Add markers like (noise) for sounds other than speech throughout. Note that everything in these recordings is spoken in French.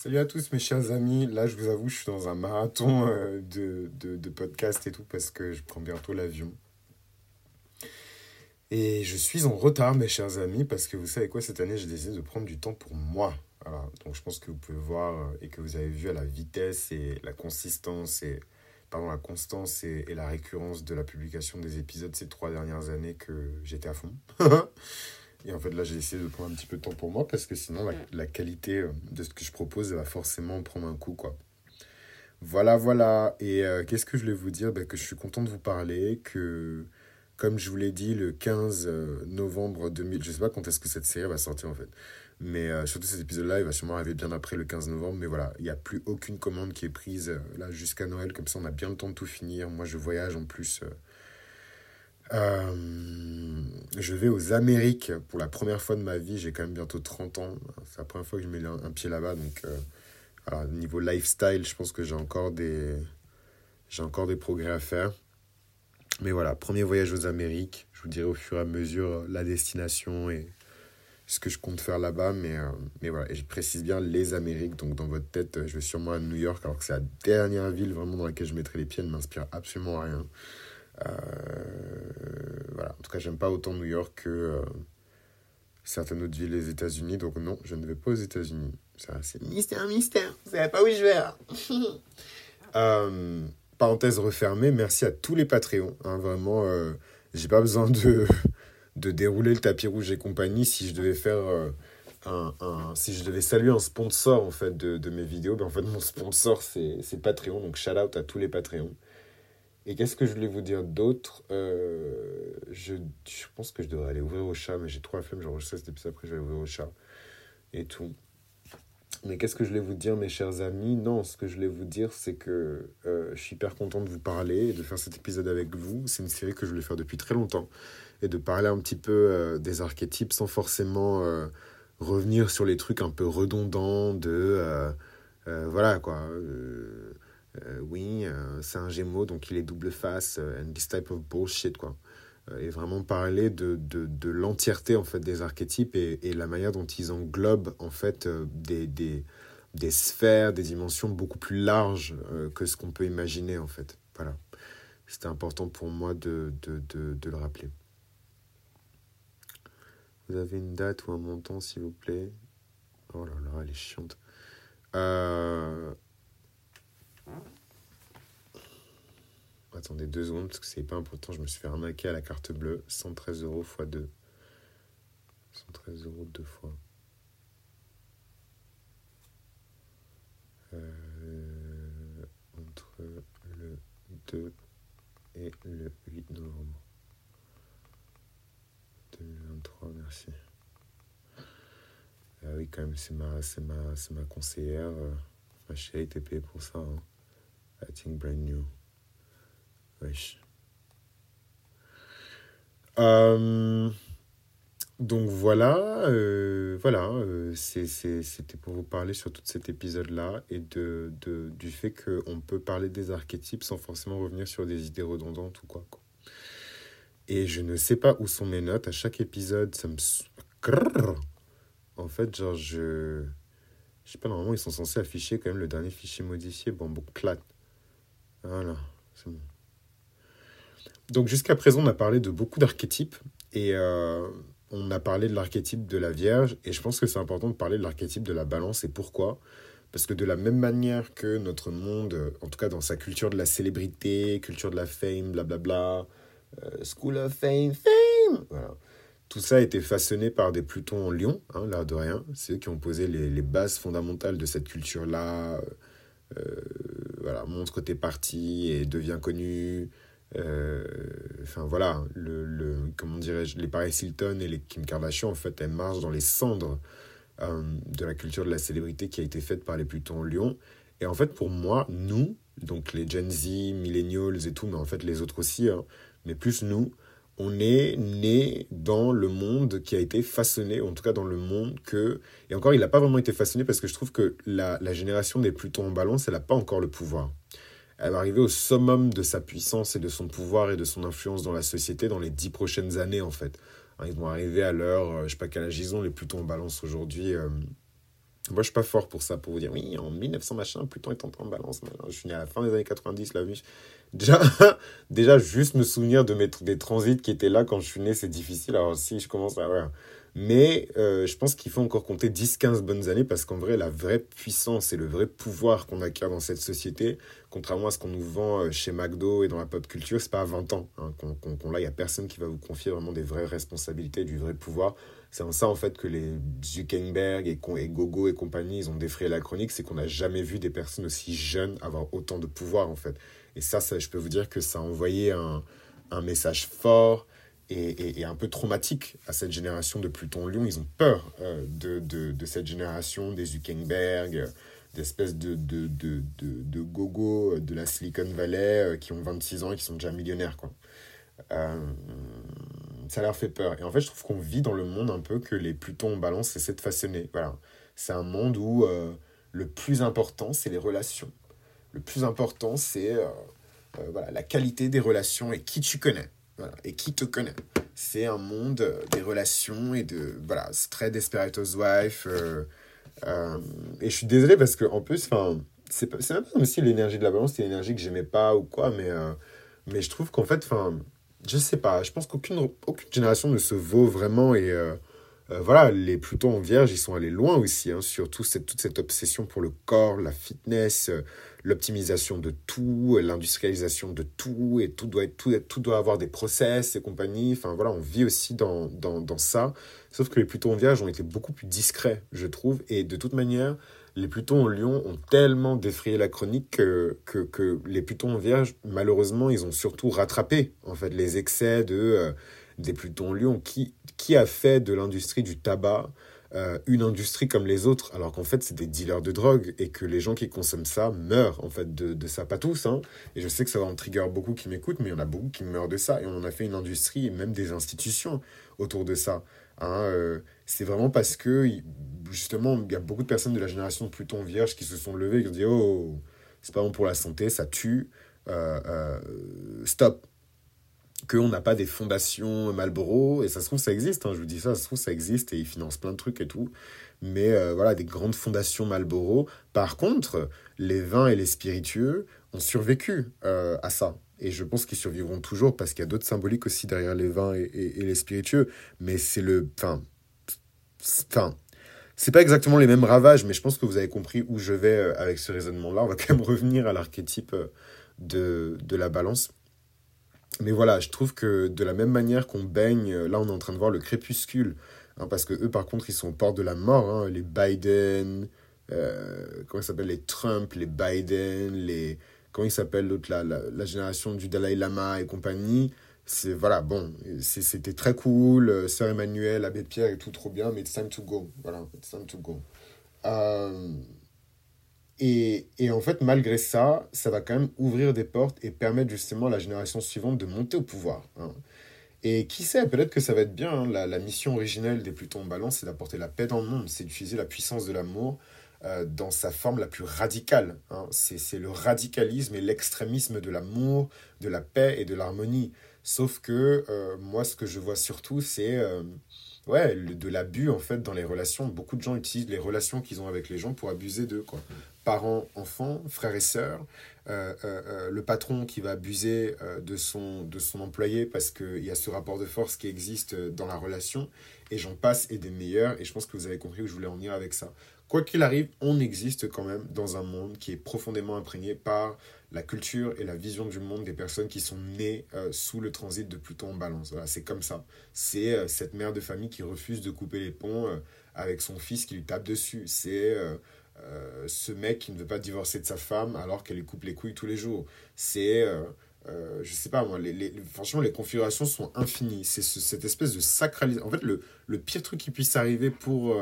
Salut à tous mes chers amis, là je vous avoue je suis dans un marathon euh, de, de, de podcast et tout parce que je prends bientôt l'avion. Et je suis en retard mes chers amis parce que vous savez quoi cette année j'ai décidé de prendre du temps pour moi. Donc je pense que vous pouvez voir euh, et que vous avez vu à la vitesse et la consistance et pardon, la constance et, et la récurrence de la publication des épisodes ces trois dernières années que j'étais à fond. (laughs) Et en fait, là, j'ai essayé de prendre un petit peu de temps pour moi parce que sinon, la, la qualité euh, de ce que je propose elle va forcément prendre un coup, quoi. Voilà, voilà. Et euh, qu'est-ce que je voulais vous dire? Ben, Que je suis content de vous parler, que, comme je vous l'ai dit, le 15 euh, novembre 2000, je sais pas quand est-ce que cette série va sortir, en fait. Mais euh, surtout cet épisode-là, il va sûrement arriver bien après le 15 novembre. Mais voilà, il n'y a plus aucune commande qui est prise euh, là jusqu'à Noël. Comme ça, on a bien le temps de tout finir. Moi, je voyage en plus. Euh, je vais aux Amériques pour la première fois de ma vie. J'ai quand même bientôt 30 ans. C'est la première fois que je mets un, pied là-bas. Donc, euh, niveau lifestyle, je pense que j'ai encore des, j'ai encore des progrès à faire. Mais voilà, premier voyage aux Amériques. Je vous dirai au fur et à mesure la destination et ce que je compte faire là-bas. Mais, euh, mais voilà, je précise bien les Amériques. Donc, dans votre tête, je vais sûrement à New York, alors que c'est la dernière ville vraiment dans laquelle je mettrai les pieds. Elle ne m'inspire absolument à rien. Euh, voilà. En tout cas, j'aime pas autant New York que euh, certaines autres villes des États-Unis. Donc non, je ne vais pas aux États-Unis. C'est mystère, mystère. Vous savez pas où je vais. (laughs) Euh, parenthèse refermée. Merci à tous les Patreons. hein, vraiment, euh, j'ai pas besoin de (laughs) de dérouler le tapis rouge et compagnie. Si je devais faire un, si je devais saluer un sponsor en fait de, de mes vidéos, ben en fait mon sponsor c'est Patreon. Donc shout out à tous les Patreons. Et qu'est-ce que je voulais vous dire d'autre Euh, je, je pense que je devrais aller ouvrir au chat, mais j'ai trop la flemme, j'enregistre cet épisode, après je vais ouvrir au chat et tout. Mais qu'est-ce que je voulais vous dire, mes chers amis? Non, ce que je voulais vous dire, c'est que euh, je suis hyper content de vous parler et de faire cet épisode avec vous. C'est une série que je voulais faire depuis très longtemps. Et de parler un petit peu euh, des archétypes sans forcément revenir sur les trucs un peu redondants de... voilà, quoi. Euh, oui, euh, c'est un gémeau, donc il est double face, euh, and this type of bullshit, quoi. Et vraiment parler de, de, de l'entièreté, en fait, des archétypes et, et la manière dont ils englobent, en fait, des, des, des sphères, des dimensions beaucoup plus larges que ce qu'on peut imaginer, en fait. Voilà. C'était important pour moi de, de le rappeler. Vous avez une date ou un montant, s'il vous plaît? Oh là là, elle est chiante. Euh, Attendez deux secondes parce que c'est pas important. Je me suis fait arnaquer à la carte bleue. 113 euros x 2. 113 euros deux fois. Euh, entre le 2 et le 8 novembre 2023, merci. Ah oui, quand même, c'est ma, conseillère. euh, Ma chérie payée pour ça. Hein. I think brand new. Wesh. Euh, donc voilà, euh, voilà, euh, c'était pour vous parler sur tout cet épisode-là et de, de, du fait qu'on peut parler des archétypes sans forcément revenir sur des idées redondantes ou quoi. Et je ne sais pas où sont mes notes. À chaque épisode, ça me... En fait, genre, je... Je sais pas, normalement, ils sont censés afficher quand même le dernier fichier modifié. Bon, bon, clac. Voilà, c'est bon. Donc jusqu'à présent, on a parlé de beaucoup d'archétypes et euh, on a parlé de l'archétype de la Vierge et je pense que c'est important de parler de l'archétype de la Balance et pourquoi Parce que de la même manière que notre monde, en tout cas dans sa culture de la célébrité, culture de la fame, blablabla, euh, School of Fame, Fame, voilà. Tout ça a été façonné par des Plutons en Lion, hein, l'air de rien. C'est eux qui ont posé les, bases fondamentales de cette culture-là. Euh, voilà, montre tes parti et deviens connu. Euh, Enfin voilà, le, le, comment dirais-je, les Paris Hilton et les Kim Kardashian, en fait, elles marchent dans les cendres euh, de la culture de la célébrité qui a été faite par les Plutons en Lion. Et en fait, pour moi, nous, donc les Gen Z, Millennials et tout, mais en fait les autres aussi, hein, mais plus nous, on est né dans le monde qui a été façonné, en tout cas dans le monde que... Et encore, il n'a pas vraiment été façonné parce que je trouve que la, la génération des Plutons en balance, elle n'a pas encore le pouvoir. Elle va arriver au summum de sa puissance et de son pouvoir et de son influence dans la société dans les dix prochaines années, en fait. Hein, Ils vont arriver à l'heure, euh, je sais pas quel âge les Plutons en balance aujourd'hui. euh, Moi, je suis pas fort pour ça, pour vous dire, oui, en 1900 machin, Pluton est en balance. Je suis né à la fin des années 90, là, Déjà, (laughs) déjà, juste me souvenir de mes, des transits qui étaient là quand je suis né, c'est difficile. Alors, si je commence à. Voilà. Mais euh, je pense qu'il faut encore compter 10-15 bonnes années parce qu'en vrai, la vraie puissance et le vrai pouvoir qu'on acquiert dans cette société, contrairement à ce qu'on nous vend euh, chez McDo et dans la pop culture, c'est pas à 20 ans hein, qu'on l'a. Il n'y a personne qui va vous confier vraiment des vraies responsabilités, du vrai pouvoir. C'est en ça, en fait, que les Zuckerberg et, et Gogo et compagnie, ils ont défrayé la chronique. C'est qu'on n'a jamais vu des personnes aussi jeunes avoir autant de pouvoir, en fait. Et ça, ça je peux vous dire que ça a envoyé un message fort et, un peu traumatique à cette génération de Pluton-Lion. Ils ont peur euh, de, de, cette génération des Zuckerberg, d'espèces de, de, de, de, gogo de la Silicon Valley euh, qui ont 26 ans et qui sont déjà millionnaires. Quoi. Euh, ça leur fait peur. Et en fait, je trouve qu'on vit dans le monde un peu que les Plutons en balance essaient de façonner. Voilà. C'est un monde où le plus important, c'est les relations. Le plus important, c'est voilà, la qualité des relations et qui tu connais. Et qui te connaît C'est un monde euh, des relations et de. Voilà, c'est très Desperate Housewife. Euh, euh, et je suis désolé parce que en plus, c'est même pas aussi l'énergie de la balance, c'est l'énergie que j'aimais pas ou quoi, mais, mais je trouve qu'en fait, enfin, je sais pas, je pense qu'aucune aucune génération ne se vaut vraiment et. voilà, les Plutons en Vierge, ils sont allés loin aussi, hein, surtout cette, toute cette obsession pour le corps, la fitness, l'optimisation de tout, l'industrialisation de tout, et tout doit, être, tout, doit avoir des process et compagnie. Enfin voilà, on vit aussi dans, dans, dans ça. Sauf que les Plutons en Vierge ont été beaucoup plus discrets, je trouve. Et de toute manière, les Plutons en Lion ont tellement défrayé la chronique que, que, que, les Plutons en Vierge, malheureusement, ils ont surtout rattrapé en fait les excès de, euh, des Plutons en Lion. Qui, qui a fait de l'industrie du tabac euh, une industrie comme les autres, alors qu'en fait, c'est des dealers de drogue et que les gens qui consomment ça meurent en fait de, de ça. Pas tous, hein. Et je sais que ça va en trigger beaucoup qui m'écoutent, mais il y en a beaucoup qui meurent de ça. Et on en a fait une industrie et même des institutions autour de ça. Hein. Euh, c'est vraiment parce que, justement, il y a beaucoup de personnes de la génération Pluton Vierge qui se sont levées et qui ont dit Oh, c'est pas bon pour la santé, ça tue, euh, stop qu'on n'a pas des fondations Malboro, et ça se trouve ça existe, hein, je vous dis ça, ça se trouve ça existe et ils financent plein de trucs et tout, mais euh, voilà, des grandes fondations Malboro. Par contre, les vins et les spiritueux ont survécu euh, à ça. Et je pense qu'ils survivront toujours parce qu'il y a d'autres symboliques aussi derrière les vins et, les spiritueux. Mais c'est le. Enfin. Enfin. C'est pas exactement les mêmes ravages, mais je pense que vous avez compris où je vais euh, avec ce raisonnement-là. On va quand même revenir à l'archétype de, de la balance. Mais voilà, je trouve que de la même manière qu'on baigne, là on est en train de voir le crépuscule, hein, parce que eux par contre ils sont au port de la mort, hein, les Biden, euh, comment ils s'appellent, les Trump, les Biden, les... Comment ils s'appellent l'autre, la, la, génération du Dalai Lama et compagnie. C'est, voilà, bon, c'était très cool, euh, Sœur Emmanuel, Abbé Pierre et tout, trop bien, mais it's time to go. Voilà, it's time to go. Euh, et, en fait, malgré ça, ça va quand même ouvrir des portes et permettre justement à la génération suivante de monter au pouvoir. Hein. Et qui sait, peut-être que ça va être bien. Hein. La, la, mission originelle des Plutons en balance, c'est d'apporter la paix dans le monde, c'est d'utiliser la puissance de l'amour euh, dans sa forme la plus radicale. Hein. C'est le radicalisme et l'extrémisme de l'amour, de la paix et de l'harmonie. Sauf que euh, moi, ce que je vois surtout, c'est... Euh, ouais, de l'abus en fait dans les relations. Beaucoup de gens utilisent les relations qu'ils ont avec les gens pour abuser d'eux. Quoi parents, enfants, frères et sœurs, euh, euh, euh, le patron qui va abuser de, son, de son employé parce qu'il y a ce rapport de force qui existe dans la relation, et j'en passe et des meilleurs, et je pense que vous avez compris où je voulais en venir avec ça. Quoi qu'il arrive, on existe quand même dans un monde qui est profondément imprégné par la culture et la vision du monde des personnes qui sont nées sous le transit de Pluton en balance. Voilà, c'est comme ça. C'est cette mère de famille qui refuse de couper les ponts avec son fils qui lui tape dessus. C'est euh, ce mec qui ne veut pas divorcer de sa femme alors qu'elle lui coupe les couilles tous les jours. C'est, euh, euh, je sais pas moi, les, les, franchement, les configurations sont infinies. C'est cette espèce de sacralisation. En fait, le, le, pire truc qui puisse arriver pour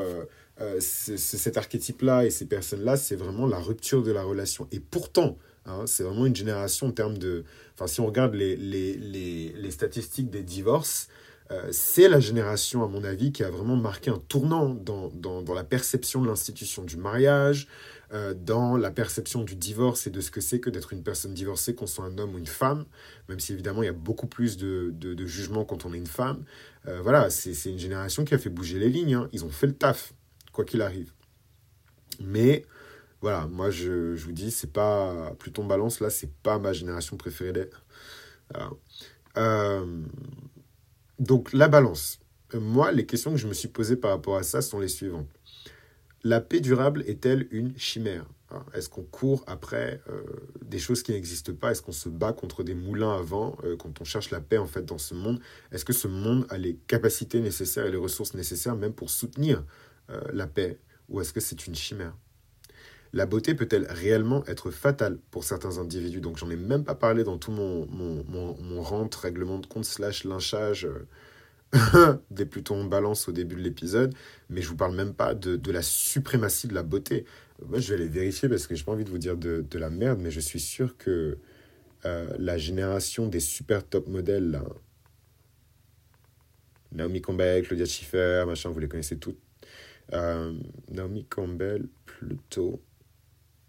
cet archétype-là et ces personnes-là, c'est vraiment la rupture de la relation. Et pourtant, hein, c'est vraiment une génération en termes de. Enfin, si on regarde les, les statistiques des divorces, euh, c'est la génération, à mon avis, qui a vraiment marqué un tournant dans, dans, la perception de l'institution du mariage, euh, dans la perception du divorce et de ce que c'est que d'être une personne divorcée, qu'on soit un homme ou une femme, même si évidemment il y a beaucoup plus de, de, de jugement quand on est une femme. Euh, voilà, c'est une génération qui a fait bouger les lignes, hein. ils ont fait le taf, quoi qu'il arrive. Mais voilà, moi je, je vous dis, c'est pas Pluton Balance, là, c'est pas ma génération préférée. Euh, donc la balance. Moi, les questions que je me suis posées par rapport à ça sont les suivantes. La paix durable est-elle une chimère? Hein, est-ce qu'on court après euh, des choses qui n'existent pas? Est-ce qu'on se bat contre des moulins à vent euh, quand on cherche la paix en fait dans ce monde? Est-ce que ce monde a les capacités nécessaires et les ressources nécessaires même pour soutenir euh, la paix? Ou est-ce que c'est une chimère? La beauté peut-elle réellement être fatale pour certains individus? Donc j'en ai même pas parlé dans tout mon, mon, mon, rente, règlement de compte, slash lynchage (laughs) des Plutons en balance au début de l'épisode, mais je vous parle même pas de, de, la suprématie de la beauté. Moi, je vais aller vérifier parce que j'ai pas envie de vous dire de, de, la merde, mais je suis sûr que euh, la génération des super top modèles, là, Naomi Campbell, Claudia Schiffer, machin, vous les connaissez toutes. Euh, Naomi Campbell, Pluto,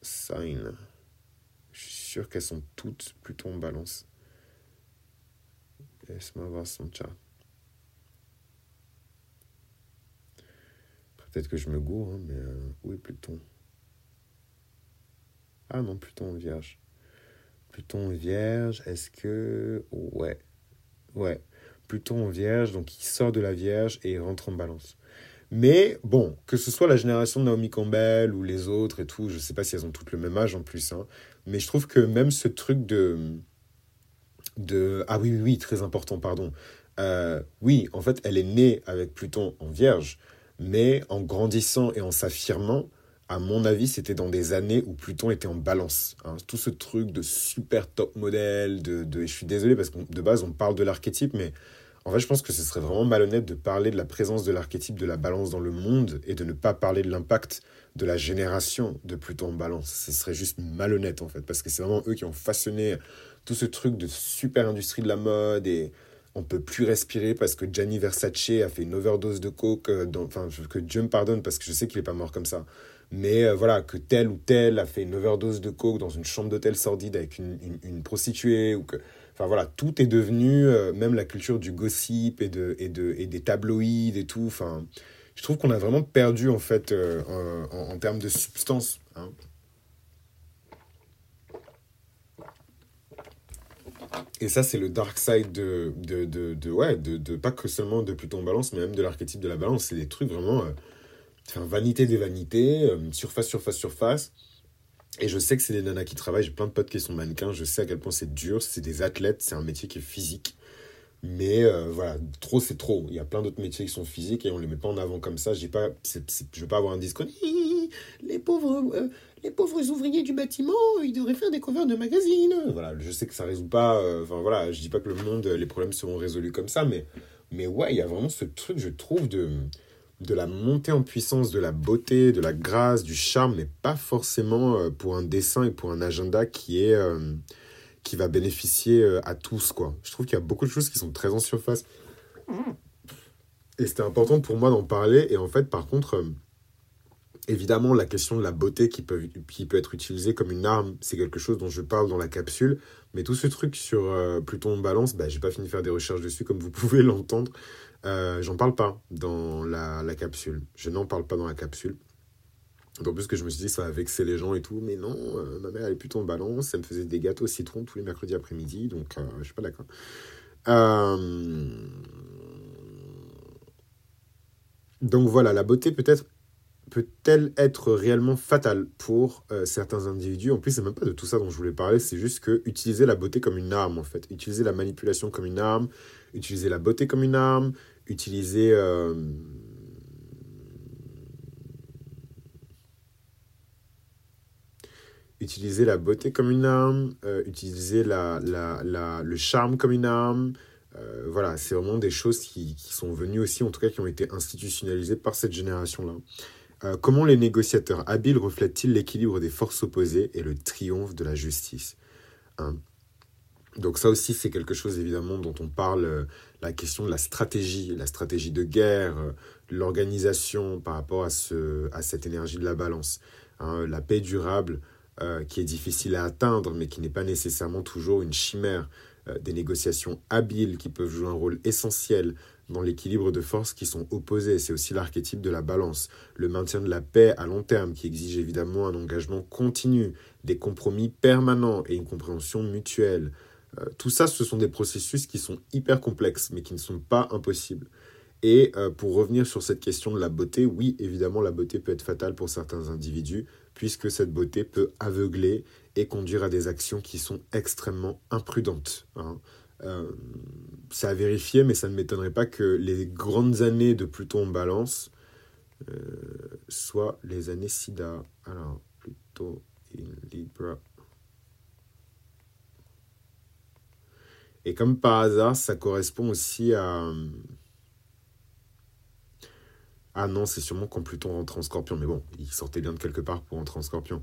Sign. Je suis sûr qu'elles sont toutes Pluton en balance. Laisse-moi voir son chart. Peut-être que je me gourre, hein, mais euh, où est Pluton? Ah non, Pluton vierge. Pluton vierge, est-ce que... Ouais. Ouais. Pluton vierge, donc il sort de la vierge et rentre en balance. Mais bon, que ce soit la génération de Naomi Campbell ou les autres et tout, je sais pas si elles ont toutes le même âge en plus, hein, mais je trouve que même ce truc de... de ah oui, oui, oui, très important, pardon. Euh, oui, en fait, elle est née avec Pluton en vierge, mais en grandissant et en s'affirmant, à mon avis, c'était dans des années où Pluton était en balance. Hein. Tout ce truc de super top modèle, de, de je suis désolé parce que de base on parle de l'archétype, mais en fait je pense que ce serait vraiment malhonnête de parler de la présence de l'archétype de la balance dans le monde et de ne pas parler de l'impact de la génération de Pluton en balance. Ce serait juste malhonnête en fait, parce que c'est vraiment eux qui ont façonné tout ce truc de super industrie de la mode et on peut plus respirer parce que Gianni Versace a fait une overdose de coke, euh, enfin que Dieu me pardonne parce que je sais qu'il est pas mort comme ça, mais euh, voilà que tel ou tel a fait une overdose de coke dans une chambre d'hôtel sordide avec une, une, prostituée ou que, enfin voilà, tout est devenu euh, même la culture du gossip et de et de et des tabloïds et tout, enfin je trouve qu'on a vraiment perdu en fait en, en, termes de substance. Hein. Et ça, c'est le dark side de, de, de, ouais, de, pas que seulement de Pluton Balance, mais même de l'archétype de la balance. C'est des trucs vraiment. Euh, enfin, vanité des vanités, euh, surface, surface, surface. Et je sais que c'est des nanas qui travaillent. J'ai plein de potes qui sont mannequins. Je sais à quel point c'est dur. C'est des athlètes. C'est un métier qui est physique. Mais euh, voilà, trop, c'est trop. Il y a plein d'autres métiers qui sont physiques et on les met pas en avant comme ça. Je dis pas, je veux pas avoir un discours. Les pauvres les pauvres ouvriers du bâtiment, ils devraient faire des covers de magazines. Voilà, je sais que ça résout pas. Euh, enfin voilà, je dis pas que le monde, les problèmes seront résolus comme ça, mais, mais ouais, il y a vraiment ce truc, je trouve, de, de la montée en puissance, de la beauté, de la grâce, du charme, mais pas forcément euh, pour un dessin et pour un agenda qui est. Euh, qui va bénéficier à tous, quoi. Je trouve qu'il y a beaucoup de choses qui sont très en surface. Et c'était important pour moi d'en parler. Et en fait, par contre, Évidemment, la question de la beauté qui peut, peut être utilisée comme une arme, c'est quelque chose dont je parle dans la capsule. Mais tout ce truc sur euh, Pluton en balance, bah, j'ai pas fini de faire des recherches dessus, comme vous (laughs) pouvez l'entendre. Euh, J'en parle pas dans la, capsule. Je n'en parle pas dans la capsule. D'autant plus que je me suis dit, ça va vexer les gens et tout. Mais non, euh, ma mère, elle est plutôt en balance. Elle me faisait des gâteaux au citron tous les mercredis après-midi. Donc, euh, je suis pas d'accord. Donc voilà, la beauté peut-être peut-elle être réellement fatale pour euh, certains individus? En plus, c'est même pas de tout ça dont je voulais parler, c'est juste que utiliser la beauté comme une arme, en fait. Utiliser la manipulation comme une arme, utiliser la beauté comme une arme, utiliser... Euh, utiliser la beauté comme une arme, euh, utiliser la, la, la, le charme comme une arme. voilà, c'est vraiment des choses qui, qui, sont venues aussi, en tout cas qui ont été institutionnalisées par cette génération-là. Euh, comment les négociateurs habiles reflètent-ils l'équilibre des forces opposées et le triomphe de la justice hein? Donc ça aussi, c'est quelque chose évidemment dont on parle, euh, la question de la stratégie, la stratégie de guerre, euh, l'organisation par rapport à, ce, à cette énergie de la balance. Hein. la paix durable, qui est difficile à atteindre, mais qui n'est pas nécessairement toujours une chimère. des négociations habiles qui peuvent jouer un rôle essentiel dans l'équilibre de forces qui sont opposées. C'est aussi l'archétype de la balance, le maintien de la paix à long terme qui exige évidemment un engagement continu, des compromis permanents et une compréhension mutuelle. Euh, tout ça, ce sont des processus qui sont hyper complexes, mais qui ne sont pas impossibles. Et euh, pour revenir sur cette question de la beauté, oui, évidemment, la beauté peut être fatale pour certains individus, puisque cette beauté peut aveugler et conduire à des actions qui sont extrêmement imprudentes. Hein. Euh, c'est à vérifier, mais ça ne m'étonnerait pas que les grandes années de Pluton en balance euh, soient les années SIDA. Alors, Pluton in Libra. Et comme par hasard, ça correspond aussi à... Ah non, c'est sûrement quand Pluton rentre en scorpion. Mais bon, il sortait bien de quelque part pour rentrer en scorpion.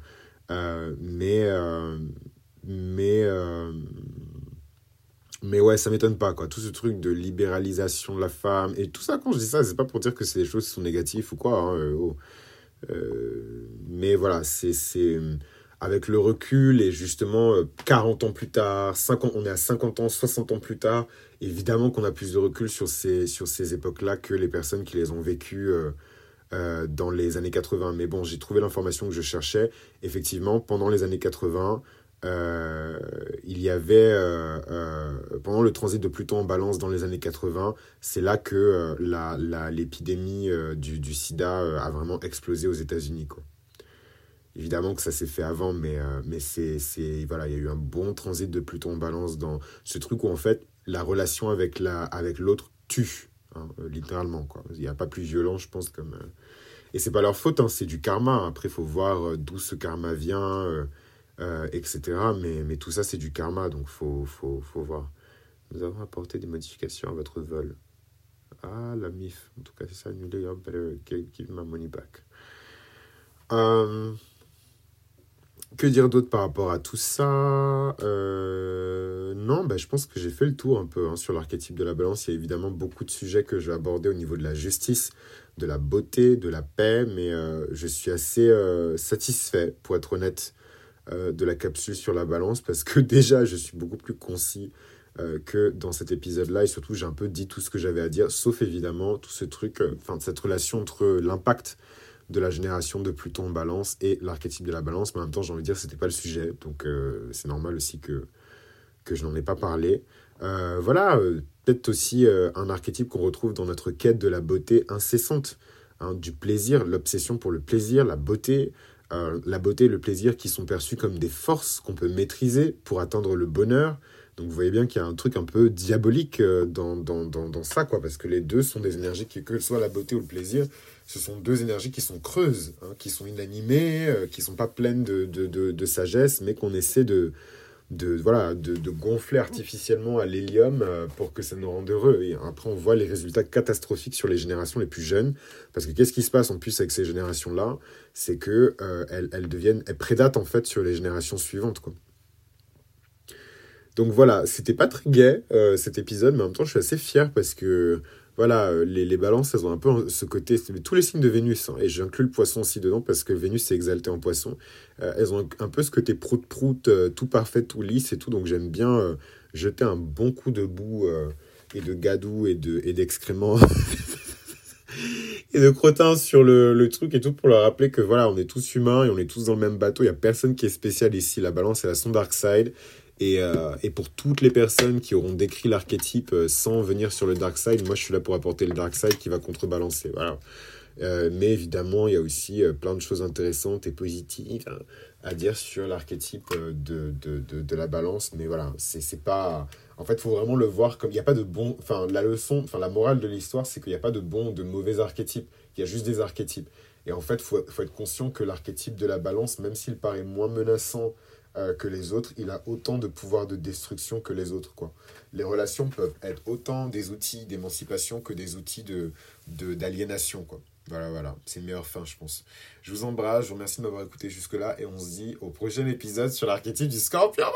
Euh, mais... Euh, mais... Mais ouais, ça m'étonne pas, quoi. Tout ce truc de libéralisation de la femme. Et tout ça, quand je dis ça, c'est pas pour dire que c'est des choses qui sont négatives ou quoi. Hein, euh, oh. euh, mais voilà, c'est. Avec le recul et justement 40 euh, ans plus tard, 50, on est à 50 ans, 60 ans plus tard, évidemment qu'on a plus de recul sur ces, sur ces époques-là que les personnes qui les ont vécues dans les années 80. Mais bon, j'ai trouvé l'information que je cherchais. Effectivement, pendant les années 80, euh, il y avait, euh, euh, pendant le transit de Pluton en balance dans les années 80, c'est là que la, l'épidémie du, du, sida a vraiment explosé aux États-Unis. Évidemment que ça s'est fait avant, mais, mais c'est, voilà, il y a eu un bon transit de Pluton en balance dans ce truc où en fait la relation avec, la, avec l'autre tue, hein, littéralement. Quoi. Il n'y a pas plus violent, je pense. Comme, Et c'est pas leur faute, hein, c'est du karma. Après, il faut voir d'où ce karma vient. Euh, etc. Mais, mais tout ça, c'est du karma, donc faut, faut, faut voir. Nous avons apporté des modifications à votre vol. Ah, la MIF. En tout cas, c'est ça, annulé. give my money back. Euh, que dire d'autre par rapport à tout ça? Euh, Non, bah, je pense que j'ai fait le tour un peu hein, sur l'archétype de la balance. Il y a évidemment beaucoup de sujets que je vais aborder au niveau de la justice, de la beauté, de la paix, mais je suis assez satisfait, pour être honnête, euh, de la capsule sur la balance parce que (laughs) déjà je suis beaucoup plus concis euh, que dans cet épisode-là et surtout j'ai un peu dit tout ce que j'avais à dire sauf évidemment tout ce truc, euh, enfin cette relation entre l'impact de la génération de Pluton en balance et l'archétype de la balance mais en même temps j'ai envie de dire c'était pas le sujet donc c'est normal aussi que, que je n'en ai pas parlé. voilà, peut-être aussi un archétype qu'on retrouve dans notre quête de la beauté incessante, hein, du plaisir, l'obsession pour le plaisir, la beauté, la beauté et le plaisir qui sont perçus comme des forces qu'on peut maîtriser pour atteindre le bonheur. Donc vous voyez bien qu'il y a un truc un peu diabolique euh, dans, dans, dans, ça, quoi, parce que les deux sont des énergies qui, que ce soit la beauté ou le plaisir, ce sont deux énergies qui sont creuses, hein, qui sont inanimées, euh, qui sont pas pleines de, de, de sagesse, mais qu'on essaie de, de, voilà, de, gonfler artificiellement à l'hélium euh, pour que ça nous rende heureux. Et après, on voit les résultats catastrophiques sur les générations les plus jeunes. Parce que qu'est-ce qui se passe en plus avec ces générations-là? C'est que euh, elles, deviennent, elles prédatent en fait sur les générations suivantes. Quoi. Donc voilà, c'était pas très gai euh, cet épisode, mais en même temps, je suis assez fier parce que voilà, euh, les, les, balances, elles ont un peu ce côté, tous les signes de Vénus, hein, et j'inclus le poisson aussi dedans parce que Vénus est exalté en poisson, euh, elles ont un, peu ce côté prout-prout, euh, tout parfait, tout lisse et tout, donc j'aime bien jeter un bon coup de boue et de gadou et d'excréments. De, (laughs) et de crottin sur le, le, truc et tout pour leur rappeler que voilà, on est tous humains et on est tous dans le même bateau. Il n'y a personne qui est spécial ici. La balance, c'est la son dark side. Et, euh, et, pour toutes les personnes qui auront décrit l'archétype euh, sans venir sur le dark side, moi je suis là pour apporter le dark side qui va contrebalancer. Euh, mais évidemment, il y a aussi plein de choses intéressantes et positives à dire sur l'archétype de, de, de, la balance. Mais voilà, c'est pas. En fait, il faut vraiment le voir comme il n'y a pas de bon. Enfin, la leçon, enfin, la morale de l'histoire, c'est qu'il n'y a pas de bons ou de mauvais archétypes. Il y a juste des archétypes. Et en fait, il faut, faut, être conscient que l'archétype de la balance, même s'il paraît moins menaçant euh, que les autres, il a autant de pouvoir de destruction que les autres. Quoi. Les relations peuvent être autant des outils d'émancipation que des outils de, d'aliénation. Voilà, voilà, c'est une meilleure fin, je pense. Je vous embrasse, je vous remercie de m'avoir écouté jusque-là et on se dit au prochain épisode sur l'archétype du scorpion. Oh